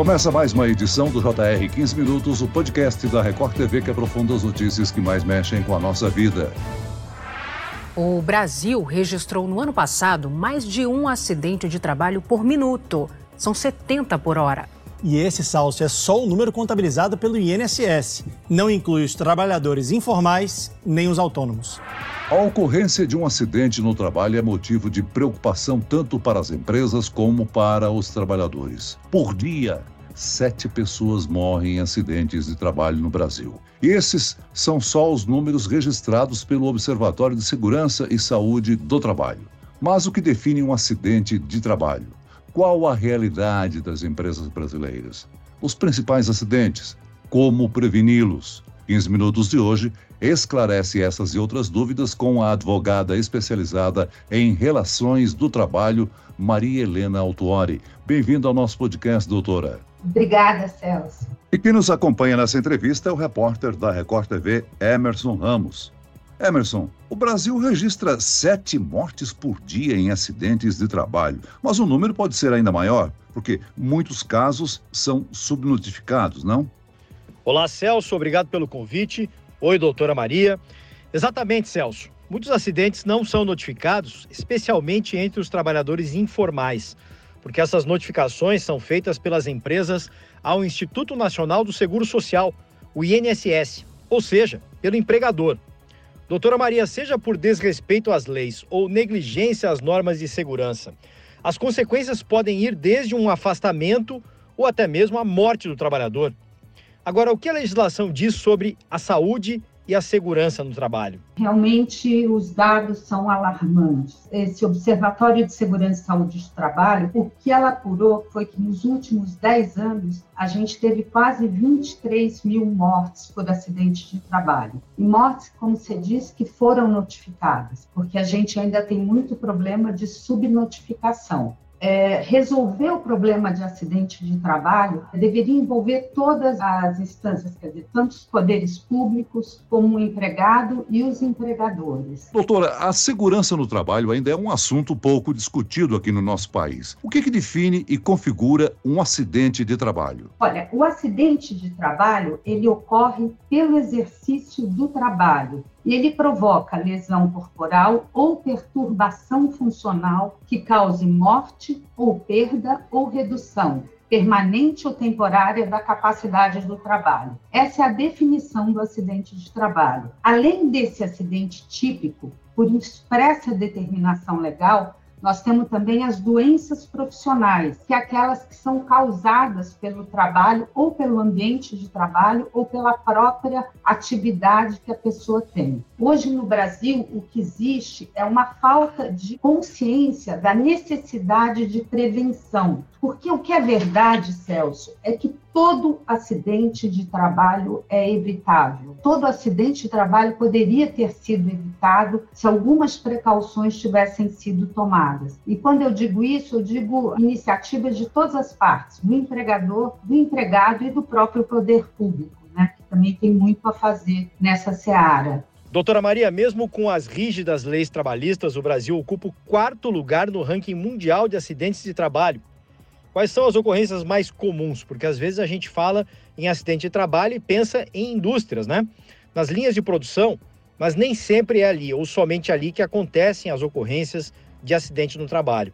Começa mais uma edição do JR 15 Minutos, o podcast da Record TV que aprofunda as notícias que mais mexem com a nossa vida. O Brasil registrou no ano passado mais de um acidente de trabalho por minuto. São 70 por hora. E esse salto é só o número contabilizado pelo INSS. Não inclui os trabalhadores informais nem os autônomos. A ocorrência de um acidente no trabalho é motivo de preocupação tanto para as empresas como para os trabalhadores. Por dia, sete pessoas morrem em acidentes de trabalho no Brasil. E esses são só os números registrados pelo Observatório de Segurança e Saúde do Trabalho. Mas o que define um acidente de trabalho? Qual a realidade das empresas brasileiras? Os principais acidentes? Como preveni-los? 15 minutos de hoje esclarece essas e outras dúvidas com a advogada especializada em relações do trabalho, Maria Helena Altuori. Bem-vindo ao nosso podcast, doutora. Obrigada, Celso. E quem nos acompanha nessa entrevista é o repórter da Record TV, Emerson Ramos. Emerson, o Brasil registra sete mortes por dia em acidentes de trabalho, mas o número pode ser ainda maior, porque muitos casos são subnotificados, não? Olá, Celso, obrigado pelo convite. Oi, doutora Maria. Exatamente, Celso. Muitos acidentes não são notificados, especialmente entre os trabalhadores informais, porque essas notificações são feitas pelas empresas ao Instituto Nacional do Seguro Social, o INSS, ou seja, pelo empregador. Doutora Maria, seja por desrespeito às leis ou negligência às normas de segurança, as consequências podem ir desde um afastamento ou até mesmo a morte do trabalhador. Agora, o que a legislação diz sobre a saúde e a segurança no trabalho? Realmente, os dados são alarmantes. Esse Observatório de Segurança e Saúde do Trabalho, o que ela apurou foi que nos últimos 10 anos, a gente teve quase 23 mil mortes por acidente de trabalho. E mortes, como você disse, que foram notificadas, porque a gente ainda tem muito problema de subnotificação é, resolver o problema de acidente de trabalho deveria envolver todas as instâncias, quer dizer, tanto os poderes públicos como o empregado e os empregadores. Doutora, a segurança no trabalho ainda é um assunto pouco discutido aqui no nosso país. O que, que define e configura um acidente de trabalho? Olha, o acidente de trabalho ele ocorre pelo exercício do trabalho e ele provoca lesão corporal ou perturbação funcional que cause morte ou perda ou redução permanente ou temporária da capacidade do trabalho. Essa é a definição do acidente de trabalho. Além desse acidente típico, por expressa determinação legal, nós temos também as doenças profissionais, que é aquelas que são causadas pelo trabalho ou pelo ambiente de trabalho ou pela própria atividade que a pessoa tem. Hoje no Brasil, o que existe é uma falta de consciência da necessidade de prevenção. Porque o que é verdade, Celso, é que todo acidente de trabalho é evitável. Todo acidente de trabalho poderia ter sido evitado se algumas precauções tivessem sido tomadas. E quando eu digo isso, eu digo iniciativas de todas as partes, do empregador, do empregado e do próprio poder público, né, que também tem muito a fazer nessa seara. Doutora Maria, mesmo com as rígidas leis trabalhistas, o Brasil ocupa o quarto lugar no ranking mundial de acidentes de trabalho. Quais são as ocorrências mais comuns? Porque às vezes a gente fala em acidente de trabalho e pensa em indústrias, né? Nas linhas de produção, mas nem sempre é ali ou somente ali que acontecem as ocorrências de acidente no trabalho.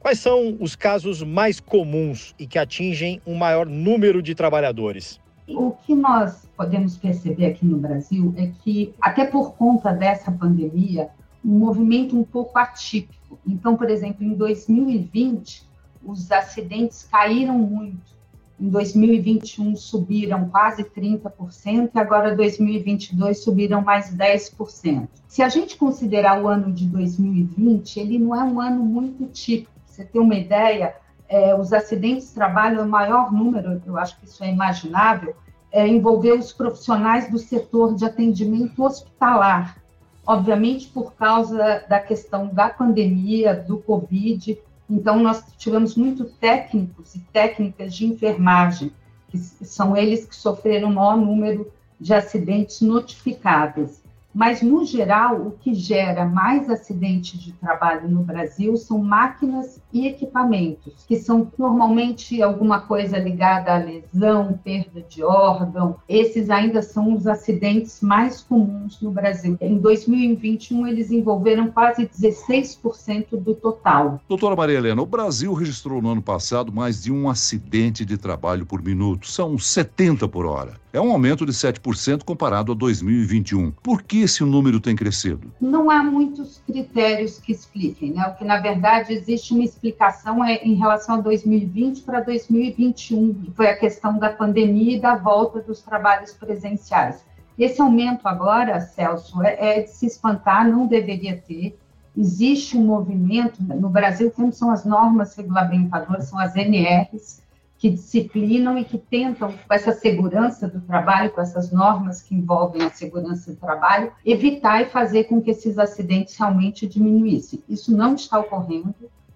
Quais são os casos mais comuns e que atingem um maior número de trabalhadores? O que nós podemos perceber aqui no Brasil é que, até por conta dessa pandemia, um movimento um pouco atípico. Então, por exemplo, em 2020, os acidentes caíram muito. Em 2021 subiram quase 30% e agora 2022 subiram mais 10%. Se a gente considerar o ano de 2020, ele não é um ano muito típico. você ter uma ideia, é, os acidentes de trabalho, o maior número, eu acho que isso é imaginável, é envolver os profissionais do setor de atendimento hospitalar. Obviamente, por causa da questão da pandemia, do Covid, então, nós tivemos muito técnicos e técnicas de enfermagem, que são eles que sofreram o maior número de acidentes notificáveis. Mas, no geral, o que gera mais acidentes de trabalho no Brasil são máquinas e equipamentos, que são normalmente alguma coisa ligada à lesão, perda de órgão. Esses ainda são os acidentes mais comuns no Brasil. Em 2021, eles envolveram quase 16% do total. Doutora Maria Helena, o Brasil registrou no ano passado mais de um acidente de trabalho por minuto. São 70 por hora. É um aumento de 7% comparado a 2021. Por que esse número tem crescido? Não há muitos critérios que expliquem, né? O que na verdade existe uma explicação é em relação a 2020 para 2021, que foi a questão da pandemia e da volta dos trabalhos presenciais. Esse aumento agora, Celso, é, é de se espantar, não deveria ter. Existe um movimento, no Brasil temos são as normas regulamentadoras, são as NRs, que disciplinam e que tentam, com essa segurança do trabalho, com essas normas que envolvem a segurança do trabalho, evitar e fazer com que esses acidentes realmente diminuíssem. Isso não está ocorrendo,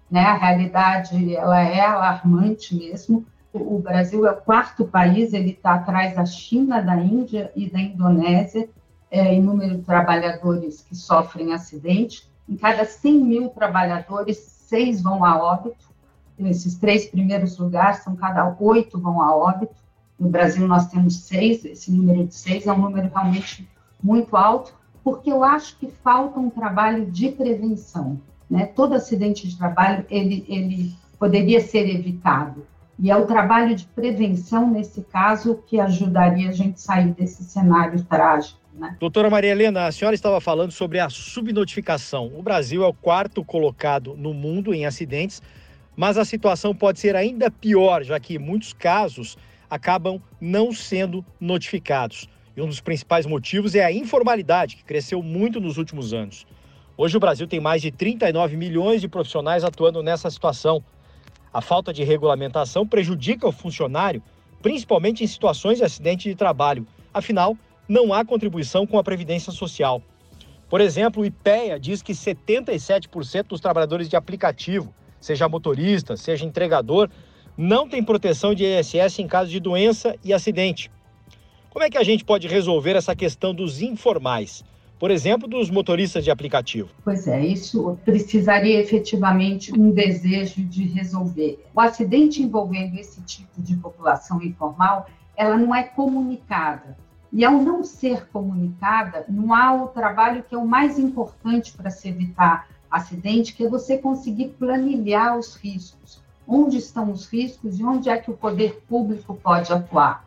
né? A realidade ela é alarmante mesmo. O, Brasil é o quarto país, ele está atrás da China, da Índia e da Indonésia é, em número de trabalhadores que sofrem acidente. Em cada 100 mil trabalhadores, seis vão a óbito esses três primeiros lugares, são cada oito vão a óbito. No Brasil, nós temos seis, esse número de seis é um número realmente muito alto, porque eu acho que falta um trabalho de prevenção. Né? Todo acidente de trabalho, ele, ele poderia ser evitado. E é o trabalho de prevenção, nesse caso, que ajudaria a gente sair desse cenário trágico. Né? Doutora Maria Helena, a senhora estava falando sobre a subnotificação. O Brasil é o quarto colocado no mundo em acidentes, mas a situação pode ser ainda pior, já que muitos casos acabam não sendo notificados. E um dos principais motivos é a informalidade, que cresceu muito nos últimos anos. Hoje o Brasil tem mais de 39 milhões de profissionais atuando nessa situação. A falta de regulamentação prejudica o funcionário, principalmente em situações de acidente de trabalho. Afinal, não há contribuição com a Previdência Social. Por exemplo, o IPEA diz que 77% dos trabalhadores de aplicativo seja motorista, seja entregador, não tem proteção de ISS em caso de doença e acidente. Como é que a gente pode resolver essa questão dos informais? Por exemplo, dos motoristas de aplicativo. Pois é, isso precisaria efetivamente um desejo de resolver. O acidente envolvendo esse tipo de população informal, ela não é comunicada. E ao não ser comunicada, não há o trabalho que é o mais importante para se evitar acidente, que é você conseguir planilhar os riscos, onde estão os riscos e onde é que o poder público pode atuar.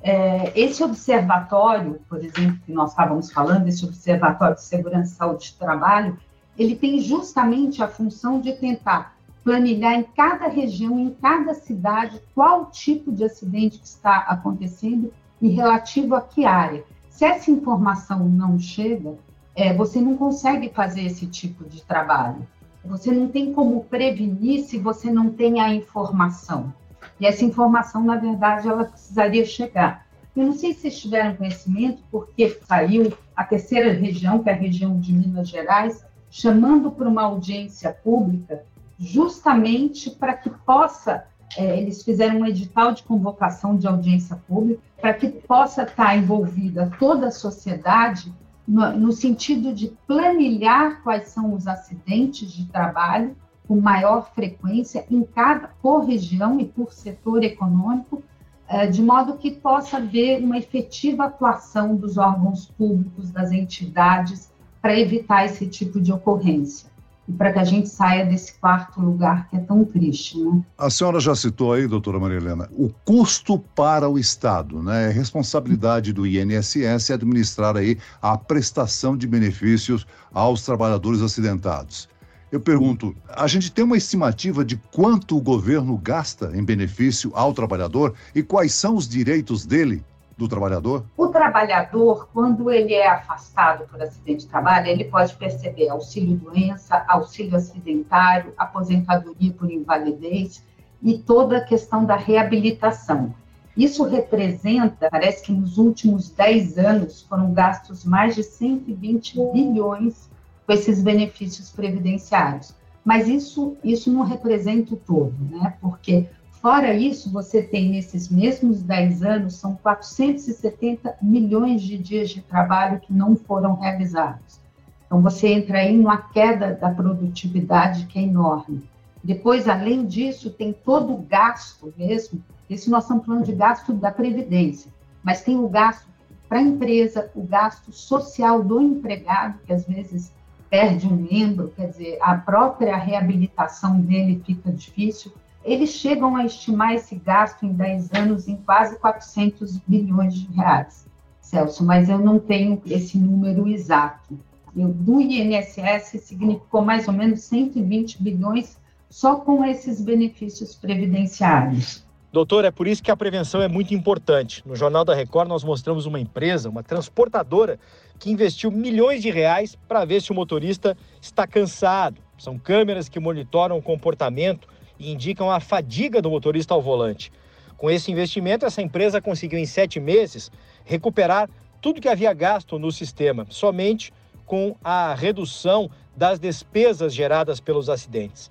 É, esse observatório, por exemplo, que nós estávamos falando, esse observatório de segurança e saúde de trabalho, ele tem justamente a função de tentar planilhar em cada região, em cada cidade, qual tipo de acidente que está acontecendo e relativo a que área. Se essa informação não chega, é, você não consegue fazer esse tipo de trabalho. Você não tem como prevenir se você não tem a informação. E essa informação, na verdade, ela precisaria chegar. Eu não sei se vocês tiveram conhecimento, porque saiu a terceira região, que é a região de Minas Gerais, chamando para uma audiência pública, justamente para que possa, é, eles fizeram um edital de convocação de audiência pública, para que possa estar envolvida toda a sociedade no, no sentido de planilhar quais são os acidentes de trabalho com maior frequência em cada por região e por setor econômico, eh, de modo que possa haver uma efetiva atuação dos órgãos públicos, das entidades, para evitar esse tipo de ocorrência e para que a gente saia desse quarto lugar que é tão triste. Né? A senhora já citou aí, doutora Maria Helena, o custo para o Estado, né? É responsabilidade do INSS administrar aí a prestação de benefícios aos trabalhadores acidentados. Eu pergunto, a gente tem uma estimativa de quanto o governo gasta em benefício ao trabalhador e quais são os direitos dele? Do trabalhador? O trabalhador, quando ele é afastado por acidente de trabalho, ele pode perceber auxílio-doença, auxílio acidentário, aposentadoria por invalidez e toda a questão da reabilitação. Isso representa, parece que nos últimos 10 anos foram gastos mais de 120 bilhões com esses benefícios previdenciários. Mas isso, isso não representa o todo, né? Porque Fora isso, você tem nesses mesmos 10 anos, são 470 milhões de dias de trabalho que não foram realizados. Então, você entra aí numa queda da produtividade que é enorme. Depois, além disso, tem todo o gasto mesmo, esse nós estamos falando de gasto da Previdência, mas tem o gasto para a empresa, o gasto social do empregado, que às vezes perde um membro, quer dizer, a própria reabilitação dele fica difícil. Eles chegam a estimar esse gasto em 10 anos em quase 400 bilhões de reais, Celso, mas eu não tenho esse número exato. Eu, do INSS significou mais ou menos 120 bilhões só com esses benefícios previdenciários. Doutor, é por isso que a prevenção é muito importante. No Jornal da Record, nós mostramos uma empresa, uma transportadora, que investiu milhões de reais para ver se o motorista está cansado. São câmeras que monitoram o comportamento e indicam a fadiga do motorista ao volante. Com esse investimento, essa empresa conseguiu, em sete meses, recuperar tudo que havia gasto no sistema, somente com a redução das despesas geradas pelos acidentes.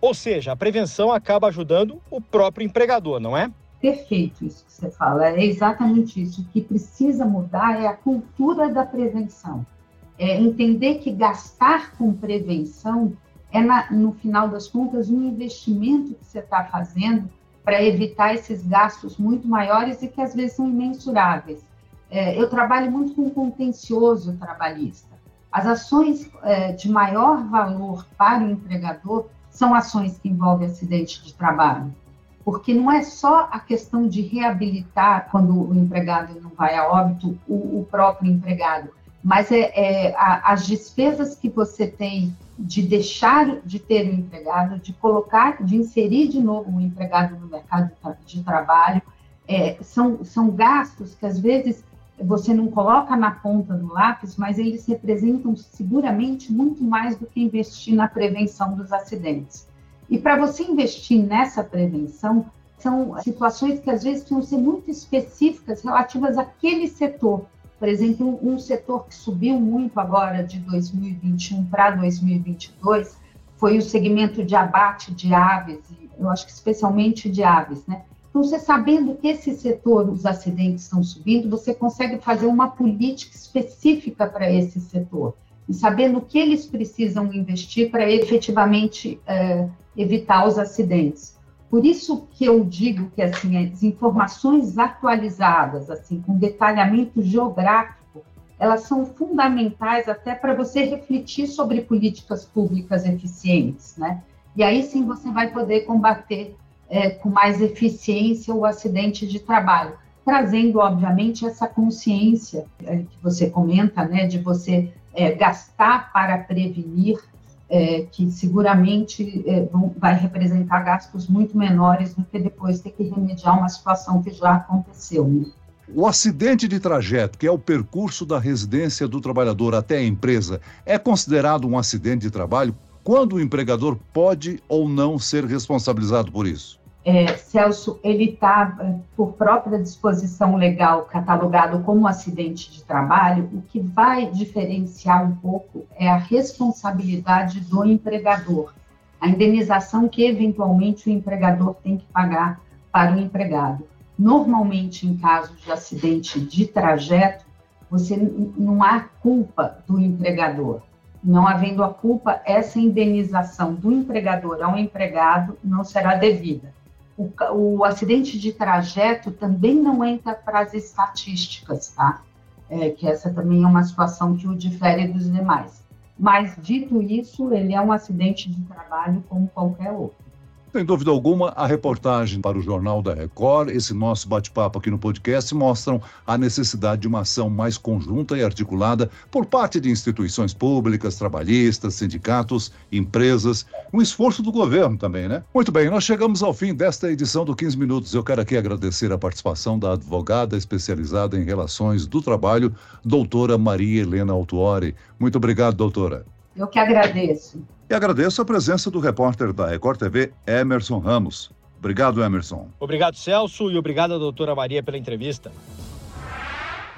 Ou seja, a prevenção acaba ajudando o próprio empregador, não é? Perfeito isso que você fala, é exatamente isso. O que precisa mudar é a cultura da prevenção. É entender que gastar com prevenção é, na, no final das contas, um investimento que você está fazendo para evitar esses gastos muito maiores e que às vezes são imensuráveis. É, eu trabalho muito com contencioso trabalhista. As ações é, de maior valor para o empregador são ações que envolvem acidente de trabalho. Porque não é só a questão de reabilitar quando o empregado não vai a óbito, o, o próprio empregado, mas é, é a, as despesas que você tem de deixar de ter o empregado, de colocar, de inserir de novo o empregado no mercado de trabalho, é, são, são gastos que às vezes você não coloca na ponta do lápis, mas eles representam seguramente muito mais do que investir na prevenção dos acidentes. E para você investir nessa prevenção, são situações que às vezes precisam ser muito específicas relativas àquele setor. Por exemplo, um setor que subiu muito agora de 2021 para 2022 foi o segmento de abate de aves, eu acho que especialmente de aves, né? Então, você sabendo que esse setor, os acidentes estão subindo, você consegue fazer uma política específica para esse setor. E sabendo que eles precisam investir para efetivamente é, evitar os acidentes. Por isso que eu digo que assim, as informações atualizadas, assim, com detalhamento geográfico, elas são fundamentais até para você refletir sobre políticas públicas eficientes, né? E aí sim você vai poder combater é, com mais eficiência o acidente de trabalho, trazendo, obviamente, essa consciência é, que você comenta, né, de você é, gastar para prevenir, é, que seguramente é, vão, vai representar gastos muito menores do que depois ter que remediar uma situação que já aconteceu. Né? O acidente de trajeto, que é o percurso da residência do trabalhador até a empresa, é considerado um acidente de trabalho quando o empregador pode ou não ser responsabilizado por isso? É, Celso, ele está, é, por própria disposição legal, catalogado como acidente de trabalho, o que vai diferenciar um pouco é a responsabilidade do empregador, a indenização que eventualmente o empregador tem que pagar para o empregado. Normalmente, em casos de acidente de trajeto, você não há culpa do empregador. Não havendo a culpa, essa indenização do empregador ao empregado não será devida o, o acidente de trajeto também não entra para as estatísticas, tá? É, que essa também é uma situação que o difere dos demais. Mas, dito isso, ele é um acidente de trabalho como qualquer outro. Sem dúvida alguma, a reportagem para o Jornal da Record, esse nosso bate-papo aqui no podcast, mostram a necessidade de uma ação mais conjunta e articulada por parte de instituições públicas, trabalhistas, sindicatos, empresas, um esforço do governo também, né? Muito bem, nós chegamos ao fim desta edição do 15 Minutos. Eu quero aqui agradecer a participação da advogada especializada em relações do trabalho, doutora Maria Helena Altuori. Muito obrigado, doutora. Eu que agradeço. E agradeço a presença do repórter da Record TV, Emerson Ramos. Obrigado, Emerson. Obrigado, Celso, e obrigado, doutora Maria, pela entrevista.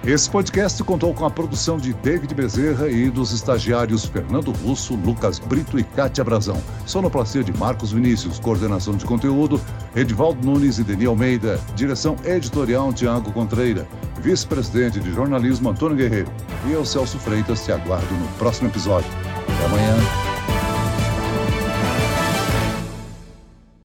Esse podcast contou com a produção de David Bezerra e dos estagiários Fernando Russo, Lucas Brito e Kátia Brazão. Sonoplastia de Marcos Vinícius, coordenação de conteúdo, Edvaldo Nunes e Deni Almeida, direção editorial Tiago Contreira, vice-presidente de jornalismo Antônio Guerreiro. E eu, Celso Freitas, te aguardo no próximo episódio. Até amanhã.